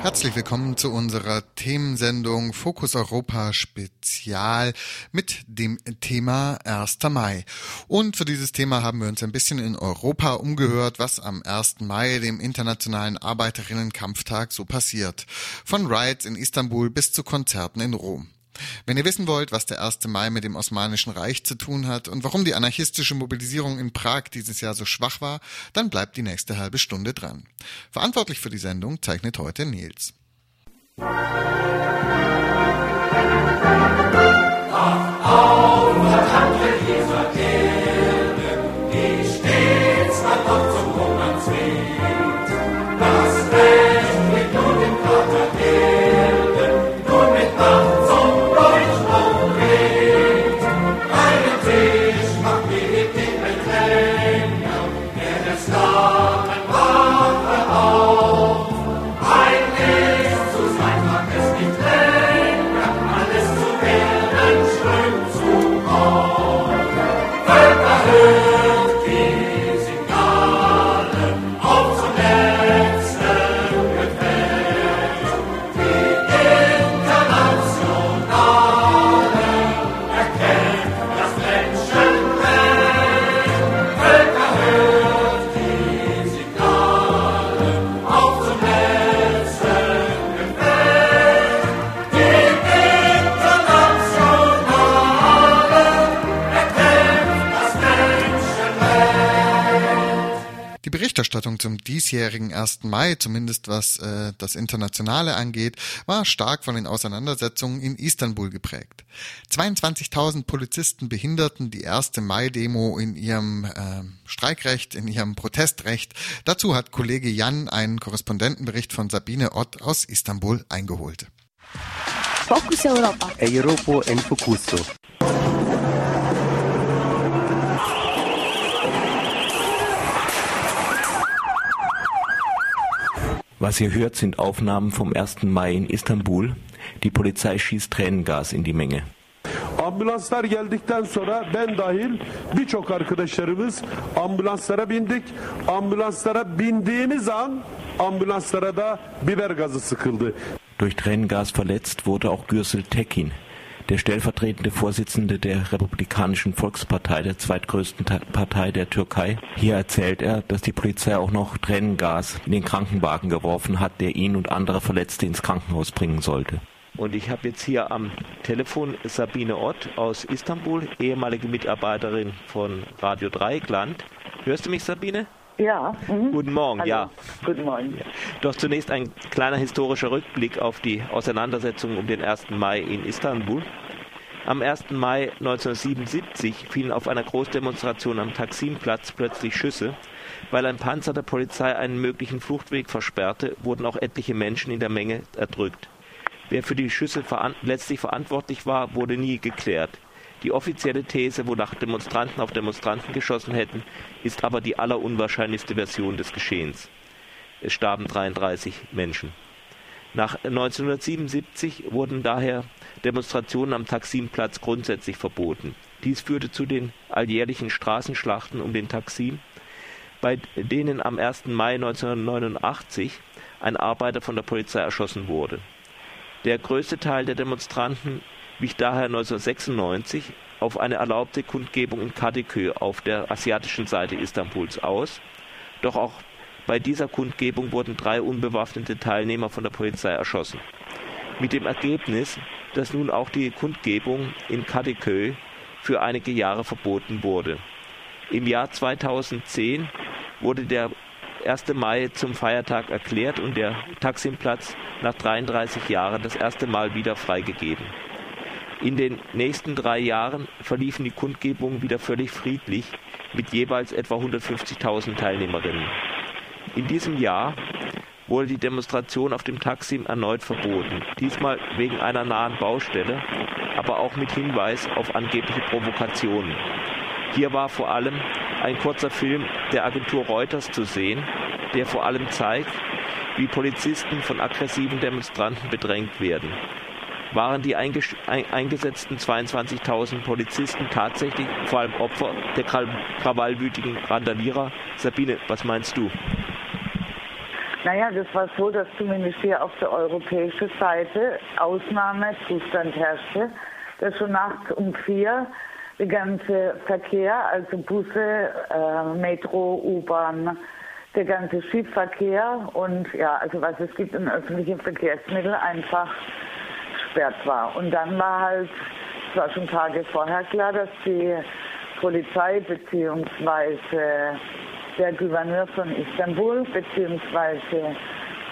Herzlich willkommen zu unserer Themensendung Fokus Europa Spezial mit dem Thema 1. Mai. Und für dieses Thema haben wir uns ein bisschen in Europa umgehört, was am 1. Mai, dem Internationalen Arbeiterinnenkampftag, so passiert. Von Rides in Istanbul bis zu Konzerten in Rom. Wenn ihr wissen wollt, was der 1. Mai mit dem Osmanischen Reich zu tun hat und warum die anarchistische Mobilisierung in Prag dieses Jahr so schwach war, dann bleibt die nächste halbe Stunde dran. Verantwortlich für die Sendung zeichnet heute Nils. Zum diesjährigen 1. Mai, zumindest was äh, das Internationale angeht, war stark von den Auseinandersetzungen in Istanbul geprägt. 22.000 Polizisten behinderten die 1. Mai-Demo in ihrem äh, Streikrecht, in ihrem Protestrecht. Dazu hat Kollege Jan einen Korrespondentenbericht von Sabine Ott aus Istanbul eingeholt. Focus Europa. Europa en Focuso. Was ihr hört, sind Aufnahmen vom 1. Mai in Istanbul. Die Polizei schießt Tränengas in die Menge. Ambulanslar geldikten sonra ben dahil birçok arkadaşlarımız ambulanslara bindik. Ambulanslara bindiğimiz an ambulanslara da biber gazı sıkıldı. Durch Tränengas verletzt wurde auch Gürsel Tekin, der stellvertretende Vorsitzende der Republikanischen Volkspartei, der zweitgrößten Partei der Türkei. Hier erzählt er, dass die Polizei auch noch Tränengas in den Krankenwagen geworfen hat, der ihn und andere Verletzte ins Krankenhaus bringen sollte. Und ich habe jetzt hier am Telefon Sabine Ott aus Istanbul, ehemalige Mitarbeiterin von Radio Dreieckland. Hörst du mich, Sabine? Ja. Mhm. Guten Morgen, Hallo. ja. Guten Morgen. Doch zunächst ein kleiner historischer Rückblick auf die Auseinandersetzung um den 1. Mai in Istanbul. Am 1. Mai 1977 fielen auf einer Großdemonstration am Taksimplatz plötzlich Schüsse. Weil ein Panzer der Polizei einen möglichen Fluchtweg versperrte, wurden auch etliche Menschen in der Menge erdrückt. Wer für die Schüsse veran letztlich verantwortlich war, wurde nie geklärt. Die offizielle These, wonach Demonstranten auf Demonstranten geschossen hätten, ist aber die allerunwahrscheinlichste Version des Geschehens. Es starben 33 Menschen. Nach 1977 wurden daher Demonstrationen am Taksimplatz grundsätzlich verboten. Dies führte zu den alljährlichen Straßenschlachten um den Taksim, bei denen am 1. Mai 1989 ein Arbeiter von der Polizei erschossen wurde. Der größte Teil der Demonstranten wich daher 1996 auf eine erlaubte Kundgebung in Kadıköy auf der asiatischen Seite Istanbuls aus. Doch auch bei dieser Kundgebung wurden drei unbewaffnete Teilnehmer von der Polizei erschossen. Mit dem Ergebnis, dass nun auch die Kundgebung in Kadıköy für einige Jahre verboten wurde. Im Jahr 2010 wurde der 1. Mai zum Feiertag erklärt und der Taksimplatz nach 33 Jahren das erste Mal wieder freigegeben. In den nächsten drei Jahren verliefen die Kundgebungen wieder völlig friedlich mit jeweils etwa 150.000 Teilnehmerinnen. In diesem Jahr wurde die Demonstration auf dem Taksim erneut verboten. Diesmal wegen einer nahen Baustelle, aber auch mit Hinweis auf angebliche Provokationen. Hier war vor allem ein kurzer Film der Agentur Reuters zu sehen, der vor allem zeigt, wie Polizisten von aggressiven Demonstranten bedrängt werden. Waren die eingesetzten 22.000 Polizisten tatsächlich vor allem Opfer der krawallwütigen Randalierer? Sabine, was meinst du? Naja, das war so, dass zumindest hier auf der europäischen Seite Ausnahmezustand herrschte, dass schon nachts um vier der ganze Verkehr, also Busse, äh, Metro, U-Bahn, der ganze Schiffverkehr und ja, also was es gibt in öffentlichen Verkehrsmitteln einfach gesperrt war. Und dann war halt, es war schon Tage vorher klar, dass die Polizei beziehungsweise der Gouverneur von Istanbul beziehungsweise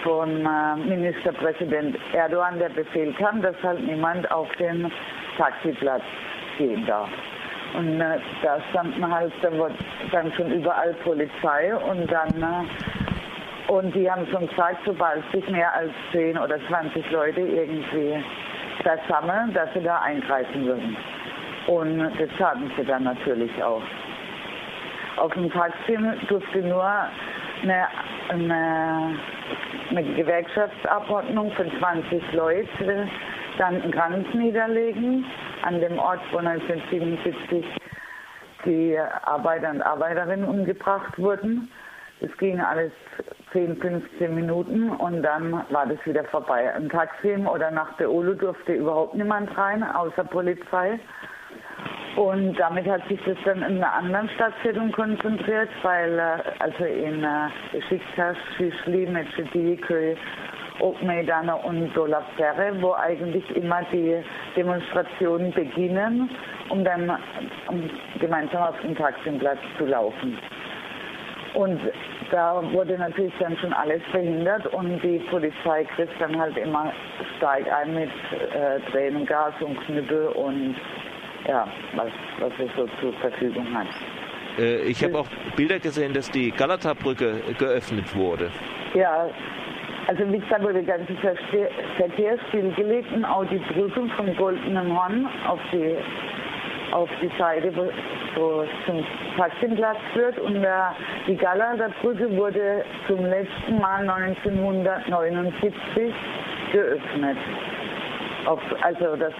von äh, Ministerpräsident Erdogan der Befehl kam, dass halt niemand auf den Taxiplatz gehen darf. Und äh, da standen halt, da wurde dann schon überall Polizei und dann, äh, und die haben schon gesagt, sobald sich mehr als 10 oder 20 Leute irgendwie versammeln, dass sie da eingreifen würden. Und das taten sie dann natürlich auch. Auf dem Taksim durfte nur eine, eine, eine Gewerkschaftsabordnung von 20 Leuten dann einen Kranz niederlegen an dem Ort, wo 1977 die Arbeiter und Arbeiterinnen umgebracht wurden. Es ging alles 10, 15 Minuten und dann war das wieder vorbei. Im Taksim oder nach der Olu durfte überhaupt niemand rein, außer Polizei. Und damit hat sich das dann in einer anderen Stadtsiedlung konzentriert, weil äh, also in äh, Besiktas, Şişli, Mecidiyeköy Okmeydana und Dolapdere, wo eigentlich immer die Demonstrationen beginnen, um dann gemeinsam auf den Taximplatz zu laufen. Und da wurde natürlich dann schon alles verhindert und die Polizei griff dann halt immer stark ein mit äh, Tränengas und Knüppel und ja, was, was es so zur Verfügung hat. Äh, ich habe auch Bilder gesehen, dass die Galata-Brücke geöffnet wurde. Ja, also wie gesagt, wurde der ganze Verkehr stillgelegt und auch die Brücke vom Goldenen Horn auf die, auf die Seite, wo, wo zum Taktimplatz führt. Und der, die Gala der Brücke wurde zum letzten Mal 1979 geöffnet. Auf, also das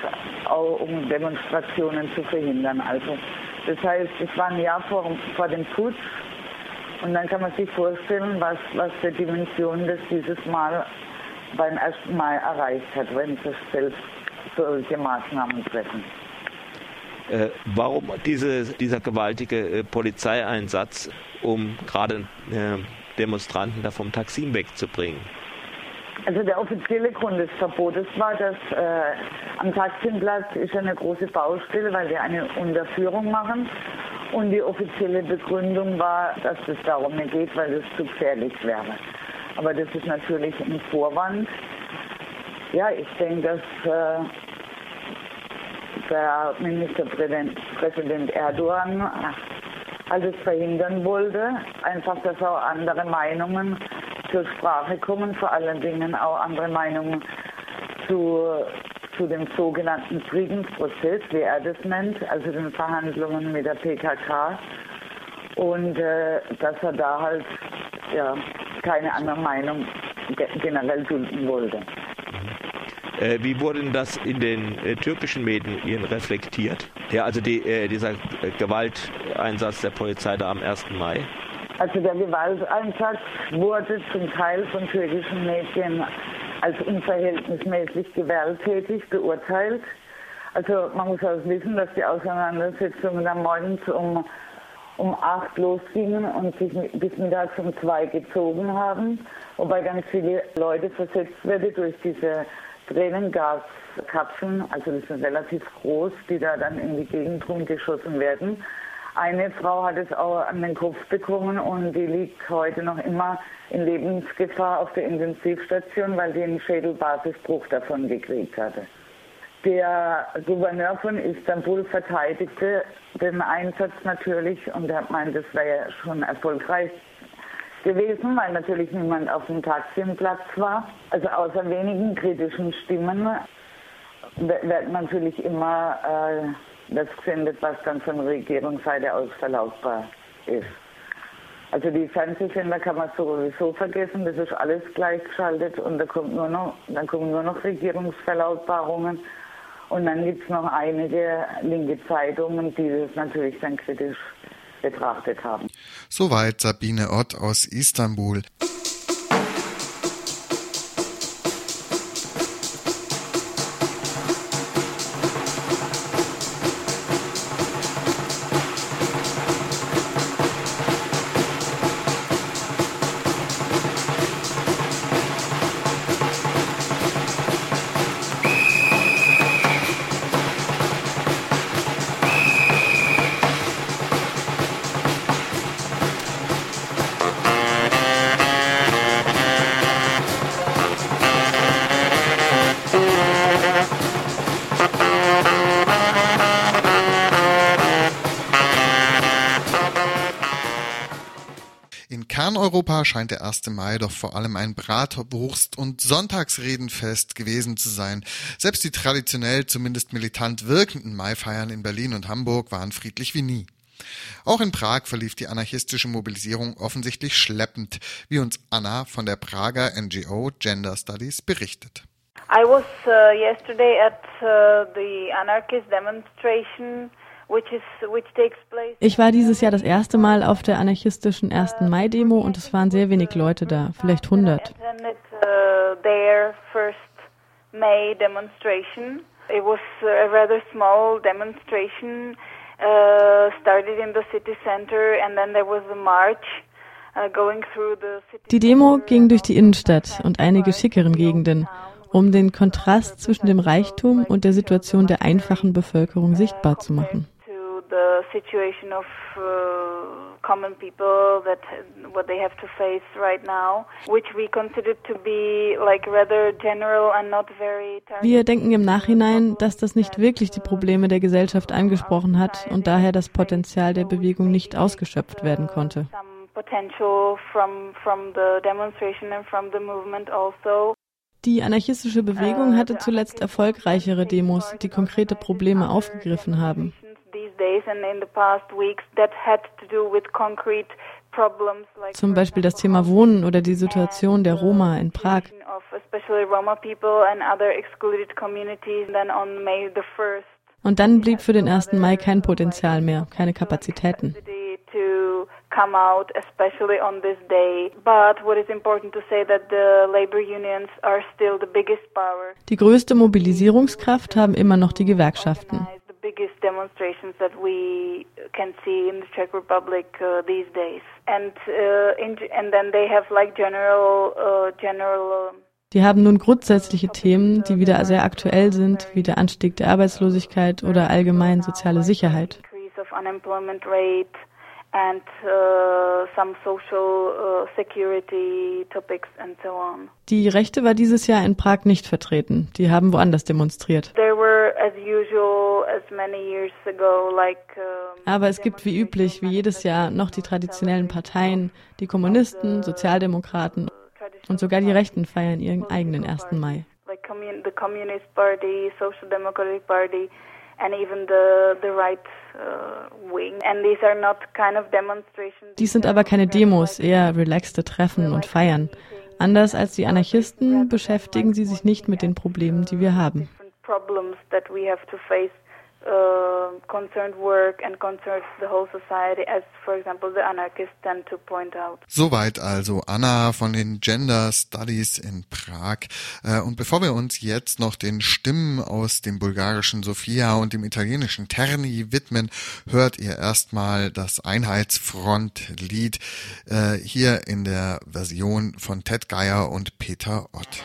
auch um Demonstrationen zu verhindern. Also das heißt, es war ein Jahr vor, vor dem Putsch und dann kann man sich vorstellen, was, was für Dimensionen das dieses Mal beim 1. Mai erreicht hat, wenn sie selbst solche Maßnahmen treffen. Äh, warum diese, dieser gewaltige äh, Polizeieinsatz, um gerade äh, Demonstranten da vom Taksim wegzubringen? Also der offizielle Grund des Verbotes war, dass äh, am Taksimplatz ist eine große Baustelle, weil wir eine Unterführung machen und die offizielle Begründung war, dass es darum nicht geht, weil es zu gefährlich wäre. Aber das ist natürlich ein Vorwand. Ja, ich denke, dass äh, der Ministerpräsident Erdogan alles verhindern wollte. Einfach, dass auch andere Meinungen zur Sprache kommen, vor allen Dingen auch andere Meinungen zu zu dem sogenannten Friedensprozess, wie er das nennt, also den Verhandlungen mit der PKK. Und äh, dass er da halt ja, keine andere Meinung generell dulden wollte. Äh, wie wurde denn das in den äh, türkischen Medien reflektiert? Ja, also die, äh, dieser Gewalteinsatz der Polizei da am 1. Mai? Also der Gewalteinsatz wurde zum Teil von türkischen Medien als unverhältnismäßig gewalttätig beurteilt. Also man muss auch wissen, dass die Auseinandersetzungen am Morgen um, um acht losgingen und sich bis mittags um zwei gezogen haben, wobei ganz viele Leute versetzt werden durch diese Tränengaskapseln, also die sind relativ groß, die da dann in die Gegend rumgeschossen werden. Eine Frau hat es auch an den Kopf bekommen und die liegt heute noch immer in Lebensgefahr auf der Intensivstation, weil die einen Schädelbasisbruch davon gekriegt hatte. Der Gouverneur von Istanbul verteidigte den Einsatz natürlich und er meint, das wäre ja schon erfolgreich gewesen, weil natürlich niemand auf dem Taximplatz war. Also außer wenigen kritischen Stimmen wird natürlich immer äh, das gesendet, was dann von Regierungsseite aus verlautbar ist. Also die Fernsehsender kann man sowieso vergessen, das ist alles gleichgeschaltet und da kommt nur noch, dann kommen nur noch Regierungsverlautbarungen. Und dann gibt es noch einige linke Zeitungen, die das natürlich dann kritisch betrachtet haben. Soweit Sabine Ott aus Istanbul. Kerneuropa scheint der 1. Mai doch vor allem ein Bratwurst- und Sonntagsredenfest gewesen zu sein. Selbst die traditionell zumindest militant wirkenden Maifeiern in Berlin und Hamburg waren friedlich wie nie. Auch in Prag verlief die anarchistische Mobilisierung offensichtlich schleppend, wie uns Anna von der Prager NGO Gender Studies berichtet. I was uh, yesterday at uh, the anarchist demonstration ich war dieses Jahr das erste Mal auf der anarchistischen 1. Mai-Demo und es waren sehr wenig Leute da, vielleicht 100. It was a rather small demonstration, uh, started in the city center and then there was a march. Uh, die Demo ging durch die Innenstadt und einige schickeren Gegenden um den Kontrast zwischen dem Reichtum und der Situation der einfachen Bevölkerung sichtbar zu machen the situation of uh, common people that what they have to face right now, which we consider to be like rather general and not very. Wir denken im Nachhinein, dass das nicht wirklich die Probleme der Gesellschaft angesprochen hat und daher das Potenzial der Bewegung nicht ausgeschöpft werden konnte. Potential from from the demonstration and from the movement also. Die anarchistische Bewegung hatte zuletzt erfolgreichere Demos, die konkrete Probleme aufgegriffen haben days and in the past weeks that had to do with concrete problems like Zum Beispiel das Thema Wohnen oder die Situation der Roma in Prag. Und dann blieb für den 1. Mai kein Potenzial mehr, keine Kapazitäten. come out, especially on this day. But what is important to say that the labor unions are still the biggest power. Die größte Mobilisierungskraft haben immer noch die Gewerkschaften biggest demonstrations that we can see in the Czech Republic uh, these days. And uh, in, and then they have like general uh, general die haben nun grundsätzliche Themen, die wieder sehr aktuell sind, wie der Anstieg der Arbeitslosigkeit oder allgemein soziale Sicherheit and uh, some social uh, security topics and so on. Die Rechte war dieses Jahr in Prag nicht vertreten. Die haben woanders demonstriert. There were as usual as many years ago like Aber es gibt wie üblich, wie jedes Jahr, noch die traditionellen Parteien, die Kommunisten, Sozialdemokraten und sogar die Rechten feiern ihren eigenen 1. Mai. Like the Communist Party, Social Democratic Party and even the the right uh, wing. And these are not kind of demonstrations. Dies sind aber keine Demos, eher relaxte Treffen und Feiern. Anders als die Anarchisten beschäftigen sie sich nicht mit den Problemen, die wir haben. Problems that we have to face uh, concerned work and concerns the whole society, as for example the anarchists tend to point out. Soweit also Anna von den Gender Studies in Prag. Äh, und bevor wir uns jetzt noch den Stimmen aus dem bulgarischen Sofia und dem italienischen Terni widmen, hört ihr erstmal das Einheitsfrontlied äh, hier in der Version von Ted Geier und Peter Ott.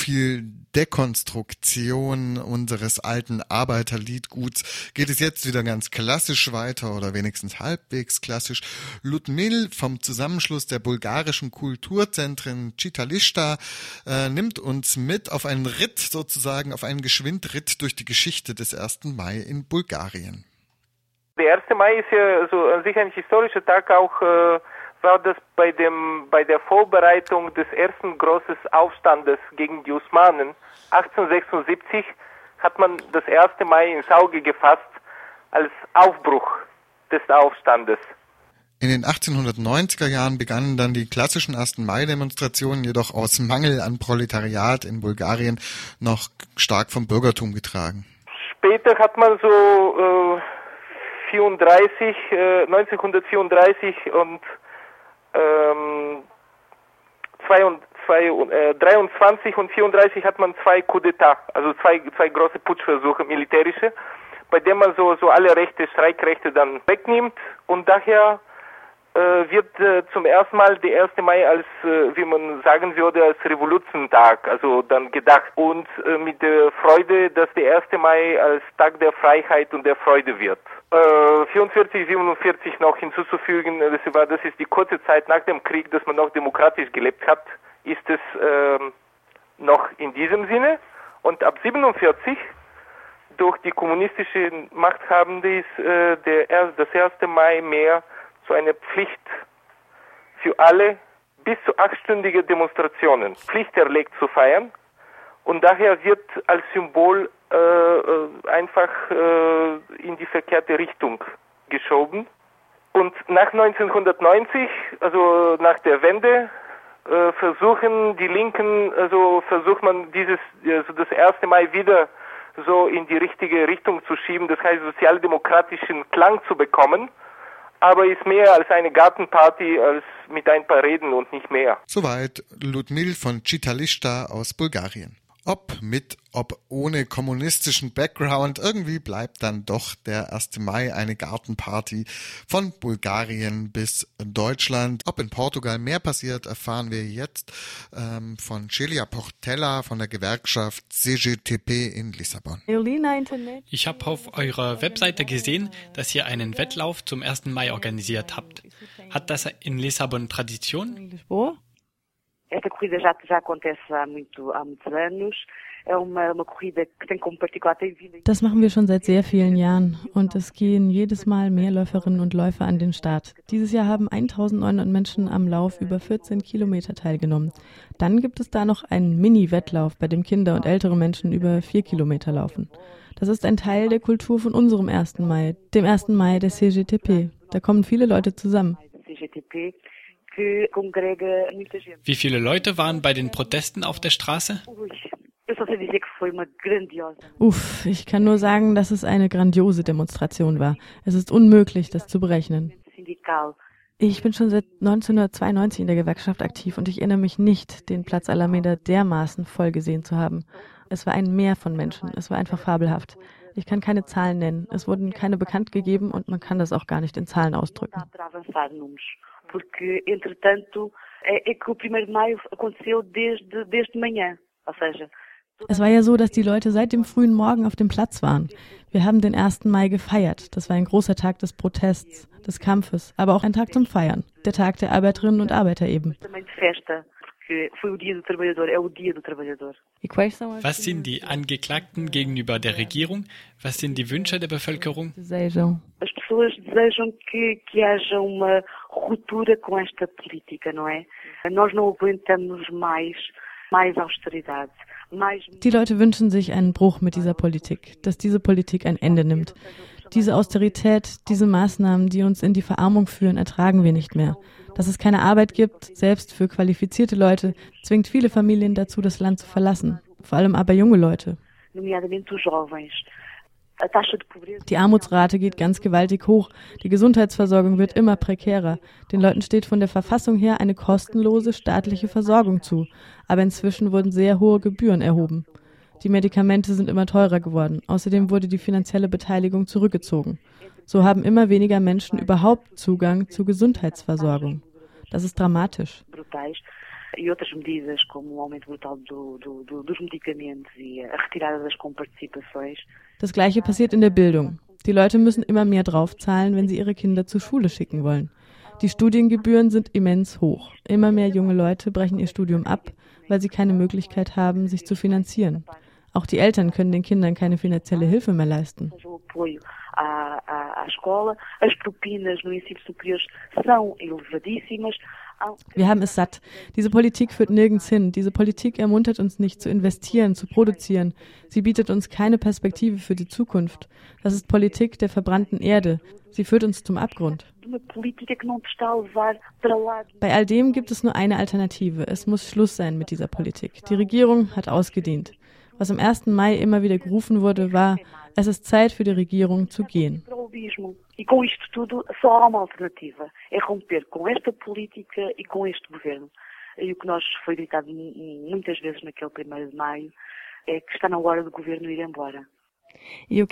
Viel Dekonstruktion unseres alten Arbeiterliedguts geht es jetzt wieder ganz klassisch weiter oder wenigstens halbwegs klassisch. Ludmil vom Zusammenschluss der bulgarischen Kulturzentren Citalista äh, nimmt uns mit auf einen Ritt sozusagen, auf einen Geschwindritt durch die Geschichte des 1. Mai in Bulgarien. Der 1. Mai ist ja so an sich ein historischer Tag auch äh war das bei dem bei der Vorbereitung des ersten großen Aufstandes gegen die Osmanen 1876 hat man das 1. Mai ins Auge gefasst als Aufbruch des Aufstandes. In den 1890er Jahren begannen dann die klassischen 1. Mai-Demonstrationen, jedoch aus Mangel an Proletariat in Bulgarien noch stark vom Bürgertum getragen. Später hat man so äh, 34, äh, 1934 und ähm, zwei und, zwei, äh, 23 und 34 hat man zwei Coup d'etat, also zwei, zwei große Putschversuche, militärische, bei denen man so, so alle Rechte, Streikrechte dann wegnimmt und daher äh, wird äh, zum ersten Mal der 1. Mai als, äh, wie man sagen würde, als Revolutionsentag, also dann gedacht und äh, mit der Freude, dass der 1. Mai als Tag der Freiheit und der Freude wird. 44, 47 noch hinzuzufügen, das, war, das ist die kurze Zeit nach dem Krieg, dass man noch demokratisch gelebt hat, ist es ähm, noch in diesem Sinne. Und ab 47 durch die kommunistische Machthabende ist äh, der, das 1. Mai mehr so eine Pflicht für alle bis zu achtstündige Demonstrationen Pflicht erlegt zu feiern und daher wird als Symbol äh, äh, einfach äh, in die verkehrte Richtung geschoben. Und nach 1990, also nach der Wende, äh, versuchen die Linken, also versucht man dieses, also das erste Mal wieder so in die richtige Richtung zu schieben, das heißt sozialdemokratischen Klang zu bekommen aber ist mehr als eine Gartenparty als mit ein paar Reden und nicht mehr. Soweit Ludmil von Citalista aus Bulgarien. Ob mit, ob ohne kommunistischen Background, irgendwie bleibt dann doch der 1. Mai eine Gartenparty von Bulgarien bis Deutschland. Ob in Portugal mehr passiert, erfahren wir jetzt ähm, von Celia Portella von der Gewerkschaft CGTP in Lissabon. Ich habe auf eurer Webseite gesehen, dass ihr einen Wettlauf zum 1. Mai organisiert habt. Hat das in Lissabon Tradition? Esta corrida já, já acontece há, muito, há muitos anos. Das machen wir schon seit sehr vielen Jahren und es gehen jedes Mal mehr Läuferinnen und Läufer an den Start. Dieses Jahr haben 1900 Menschen am Lauf über 14 Kilometer teilgenommen. Dann gibt es da noch einen Mini-Wettlauf, bei dem Kinder und ältere Menschen über vier Kilometer laufen. Das ist ein Teil der Kultur von unserem 1. Mai, dem 1. Mai der CGTP. Da kommen viele Leute zusammen. CGTP wie viele Leute waren bei den Protesten auf der Straße? Uff, ich kann nur sagen, dass es eine grandiose Demonstration war. Es ist unmöglich, das zu berechnen. Ich bin schon seit 1992 in der Gewerkschaft aktiv und ich erinnere mich nicht, den Platz Alameda dermaßen voll gesehen zu haben. Es war ein Meer von Menschen. Es war einfach fabelhaft. Ich kann keine Zahlen nennen. Es wurden keine bekannt gegeben und man kann das auch gar nicht in Zahlen ausdrücken porque, entretanto, é, é que o 1 de maio aconteceu desde, desde manhã, ou seja, es war ja so, dass die Leute seit dem frühen Morgen auf dem Platz waren. Wir haben den 1. Mai gefeiert. Das war ein großer Tag des Protests, des Kampfes, aber auch ein Tag zum Feiern. Der Tag der Arbeiterinnen und Arbeiter eben. Was sind die Angeklagten gegenüber der Regierung? Was sind die Wünsche der Bevölkerung? Ruptura com esta política, não é? Nós não aguentamos mais, mais austeridade. Die Leute wünschen sich einen Bruch mit dieser Politik, dass diese Politik ein Ende nimmt. Diese Austerität, diese Maßnahmen, die uns in die Verarmung führen, ertragen wir nicht mehr. Dass es keine Arbeit gibt, selbst für qualifizierte Leute, zwingt viele Familien dazu, das Land zu verlassen. Vor allem aber junge Leute. Die Armutsrate geht ganz gewaltig hoch. Die Gesundheitsversorgung wird immer prekärer. Den Leuten steht von der Verfassung her eine kostenlose staatliche Versorgung zu. Aber inzwischen wurden sehr hohe Gebühren erhoben. Die Medikamente sind immer teurer geworden. Außerdem wurde die finanzielle Beteiligung zurückgezogen. So haben immer weniger Menschen überhaupt Zugang zu Gesundheitsversorgung. Das ist dramatisch. E outras medidas como o aumento brutal do, do, do, dos medicamentos e a retirada das comparticipações. Das gleiche passiert in der Bildung. Die Leute müssen immer mehr draufzahlen, wenn sie ihre Kinder zur Schule schicken wollen. Die Studiengebühren sind immens hoch. Immer mehr junge Leute brechen ihr Studium ab, weil sie keine Möglichkeit haben, sich zu finanzieren. Auch die Eltern können den Kindern keine finanzielle Hilfe mehr leisten. Wir haben es satt. Diese Politik führt nirgends hin. Diese Politik ermuntert uns nicht zu investieren, zu produzieren. Sie bietet uns keine Perspektive für die Zukunft. Das ist Politik der verbrannten Erde. Sie führt uns zum Abgrund. Bei all dem gibt es nur eine Alternative. Es muss Schluss sein mit dieser Politik. Die Regierung hat ausgedient. Was am 1. Mai immer wieder gerufen wurde, war, es ist Zeit für die Regierung zu gehen. E com isto tudo só há uma alternativa, é romper com esta política e com este governo. E o que nós foi ditado muitas vezes naquele 1 de maio é que está na hora do governo ir embora. E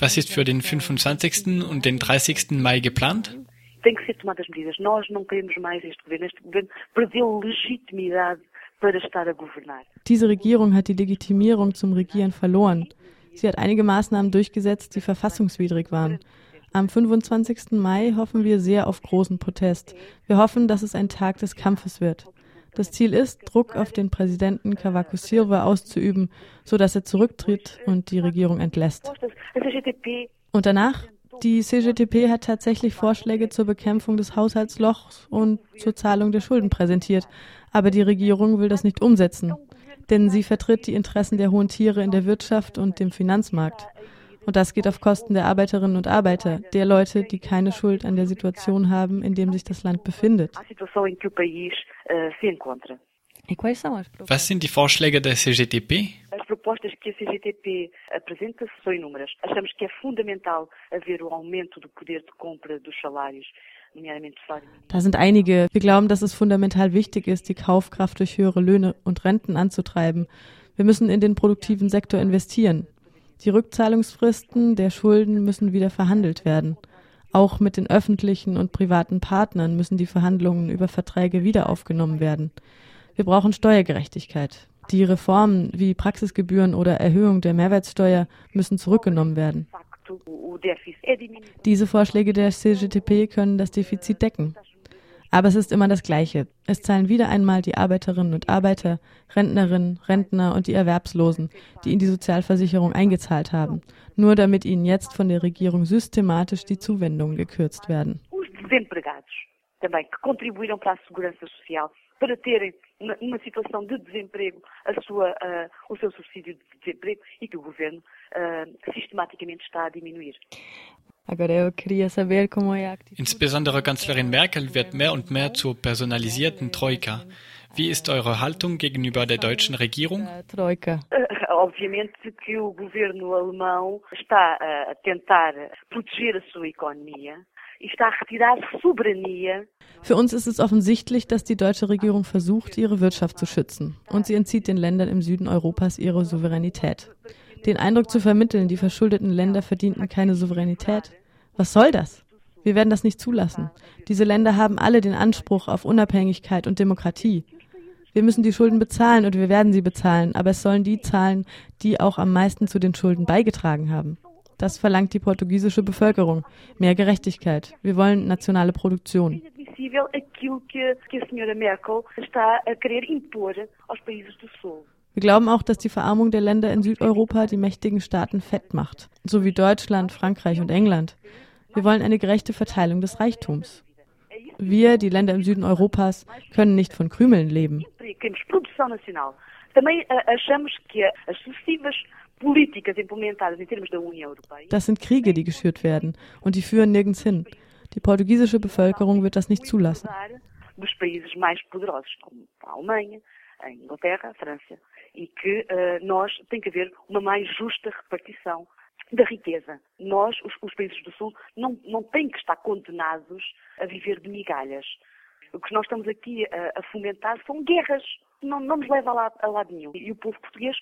Was ist für den 25. und den 30. Mai geplant? Tem que ser tomadas medidas. Nós não queremos mais este governo. Este governo perdeu legitimidade para estar a governar. Diese Regierung hat die Legitimierung zum Regieren verloren. Sie hat einige Maßnahmen durchgesetzt, die verfassungswidrig waren. Am 25. Mai hoffen wir sehr auf großen Protest. Wir hoffen, dass es ein Tag des Kampfes wird. Das Ziel ist, Druck auf den Präsidenten Cavaco Silva auszuüben, sodass er zurücktritt und die Regierung entlässt. Und danach? Die CGTP hat tatsächlich Vorschläge zur Bekämpfung des Haushaltslochs und zur Zahlung der Schulden präsentiert, aber die Regierung will das nicht umsetzen, denn sie vertritt die Interessen der hohen Tiere in der Wirtschaft und dem Finanzmarkt. Und das geht auf Kosten der Arbeiterinnen und Arbeiter, der Leute, die keine Schuld an der Situation haben, in dem sich das Land befindet. Was sind die Vorschläge der CGTP? As propostas que a CGTP apresenta são inúmeras. Achamos que é fundamental haver o aumento do poder de compra dos salários. Da sind einige. Wir glauben, dass es fundamental wichtig ist, die Kaufkraft durch höhere Löhne und Renten anzutreiben. Wir müssen in den produktiven Sektor investieren. Die Rückzahlungsfristen der Schulden müssen wieder verhandelt werden. Auch mit den öffentlichen und privaten Partnern müssen die Verhandlungen über Verträge wieder aufgenommen werden. Wir brauchen Steuergerechtigkeit. Die Reformen wie Praxisgebühren oder Erhöhung der Mehrwertsteuer müssen zurückgenommen werden. Diese Vorschläge der CGTP können das Defizit decken. Aber es ist immer das Gleiche. Es zahlen wieder einmal die Arbeiterinnen und Arbeiter, Rentnerinnen, Rentner und die Erwerbslosen, die in die Sozialversicherung eingezahlt haben, nur damit ihnen jetzt von der Regierung systematisch die Zuwendungen gekürzt werden. Também que contribuíram para a segurança social, para terem numa situação de desemprego a sua, uh, o seu subsídio de desemprego e que o governo uh, sistematicamente está a diminuir. Insbesondere Kanzlerin Merkel wird mehr und mehr zur personalisierten Troika. Wie ist eure Haltung gegenüber der deutschen Regierung? Troika. Obviamente que o governo alemão está a tentar proteger a sua economia Für uns ist es offensichtlich, dass die deutsche Regierung versucht, ihre Wirtschaft zu schützen. Und sie entzieht den Ländern im Süden Europas ihre Souveränität. Den Eindruck zu vermitteln, die verschuldeten Länder verdienten keine Souveränität, was soll das? Wir werden das nicht zulassen. Diese Länder haben alle den Anspruch auf Unabhängigkeit und Demokratie. Wir müssen die Schulden bezahlen und wir werden sie bezahlen, aber es sollen die zahlen, die auch am meisten zu den Schulden beigetragen haben. Das verlangt die portugiesische Bevölkerung. Mehr Gerechtigkeit. Wir wollen nationale Produktion. Wir glauben auch, dass die Verarmung der Länder in Südeuropa die mächtigen Staaten fett macht, so wie Deutschland, Frankreich und England. Wir wollen eine gerechte Verteilung des Reichtums. Wir, die Länder im Süden Europas, können nicht von Krümeln leben. Das sind Kriege, die geschürt werden und die führen nirgends hin. Die portugiesische Bevölkerung wird das nicht zulassen. E que uh, nós tem que haver uma mais justa repartição da riqueza. Nós, os, os países do Sul, não, não têm que estar condenados a viver de migalhas. O que nós estamos aqui a, a fomentar são guerras. Não, não nos leva a a lado nenhum. E o povo português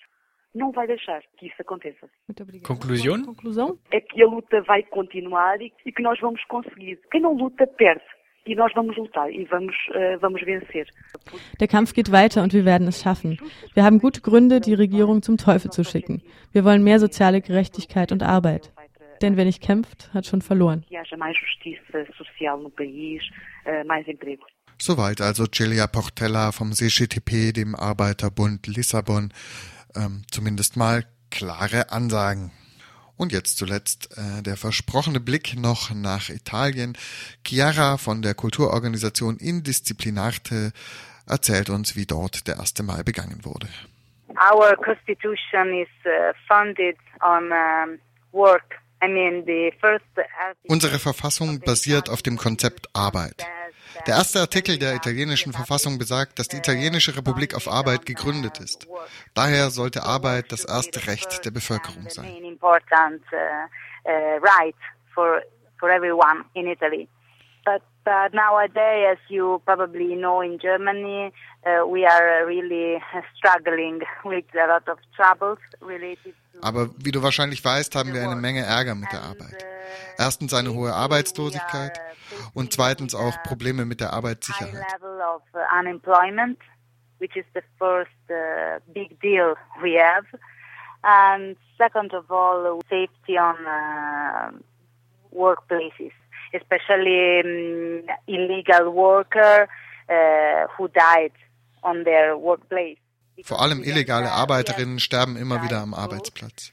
não vai deixar que isso aconteça. Conclusão? Conclusão? É que a luta vai continuar e, e que nós vamos conseguir. Quem não luta, perde. E nós vamos lutar e vamos, uh, vamos vencer. Der Kampf geht weiter und wir werden es schaffen. Wir haben gute Gründe, die Regierung zum Teufel zu schicken. Wir wollen mehr soziale Gerechtigkeit und Arbeit. Denn wer nicht kämpft, hat schon verloren. Soweit also Celia Portella vom CGTP, dem Arbeiterbund Lissabon. Ähm, zumindest mal klare Ansagen. Und jetzt zuletzt äh, der versprochene Blick noch nach Italien. Chiara von der Kulturorganisation Indisziplinarte erzählt uns, wie dort der 1. Mai begangen wurde. Our constitution is uh, founded on um, work. First Unsere Verfassung basiert auf dem Konzept Arbeit. Der erste Artikel der italienischen Verfassung besagt, dass die italienische Republik auf Arbeit gegründet ist. Daher sollte Arbeit das erste Recht der Bevölkerung sein. But, but nowadays, as you probably know, in Germany, uh, we are really struggling with a lot of troubles related aber wie du wahrscheinlich weißt, haben wir eine Menge Ärger mit der Arbeit. Erstens eine hohe Arbeitslosigkeit und zweitens auch Probleme mit der Arbeitssicherheit. which is the first uh, big deal we have. And second of all, safety on uh, workplaces, especially um, illegal worker uh, who died. Vor allem illegale Arbeiterinnen sterben immer wieder am Arbeitsplatz.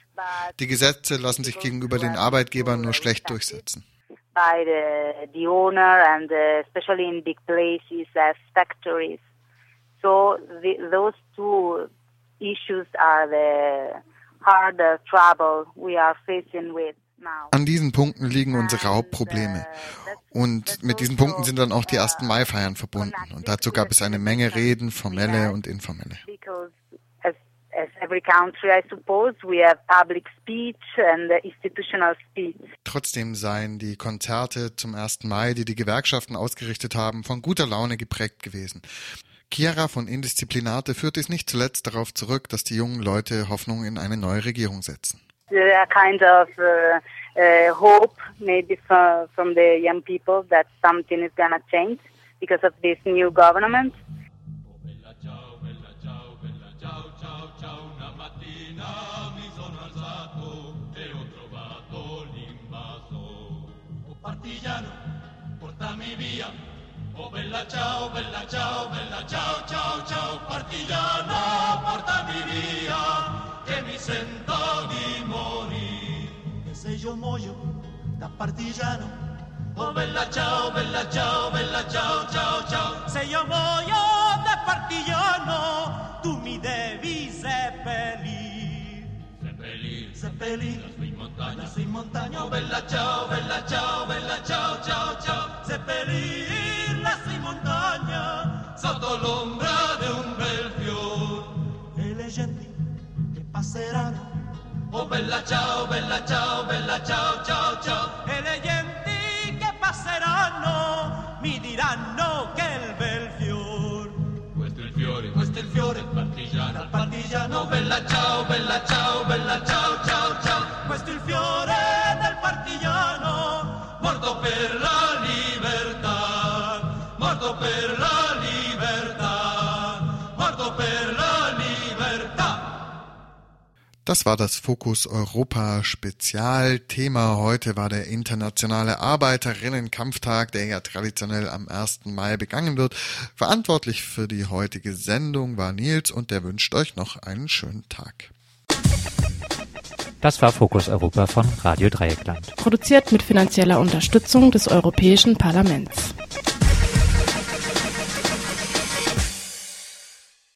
Die Gesetze lassen sich gegenüber den Arbeitgebern nur schlecht durchsetzen. By the, the owner and uh, especially in big places as factories. So the, those two issues are the harder trouble we are facing with. An diesen Punkten liegen unsere Hauptprobleme. Und mit diesen Punkten sind dann auch die ersten Mai-Feiern verbunden. Und dazu gab es eine Menge Reden, formelle und informelle. Trotzdem seien die Konzerte zum 1. Mai, die die Gewerkschaften ausgerichtet haben, von guter Laune geprägt gewesen. Chiara von Indisziplinate führt es nicht zuletzt darauf zurück, dass die jungen Leute Hoffnung in eine neue Regierung setzen. A kind of uh, uh, hope maybe from, from the young people that something is going to change because of this new government. Oh bella ciao, bella ciao, bella ciao, ciao, ciao, partigiano, portami via. Che mi sento di morire. E se io muoio da partigiano, oh bella ciao, bella ciao, bella ciao, ciao, ciao. Se io muoio da partigiano, tu mi devi seppellire. Seppellire, seppellire, lassù in montagna, lassù in montagna, oh bella ciao, bella ciao, bella ciao, ciao, ciao. Seppellire, lassù in montagna, sotto l'ombra passeranno. Oh bella ciao, bella ciao, bella ciao, ciao, ciao. E le genti che passeranno mi diranno che è il bel fiore. Questo è il fiore, questo è il fiore, partigiano, il partigiano. Bella ciao, bella ciao, bella ciao, ciao, ciao. Questo è il fiore del partigiano, morto per la libertà, morto per la libertà, morto per la Das war das Fokus Europa Spezial. Thema heute war der internationale Arbeiterinnenkampftag, der ja traditionell am 1. Mai begangen wird. Verantwortlich für die heutige Sendung war Nils und der wünscht euch noch einen schönen Tag. Das war Fokus Europa von Radio Dreieckland. Produziert mit finanzieller Unterstützung des Europäischen Parlaments.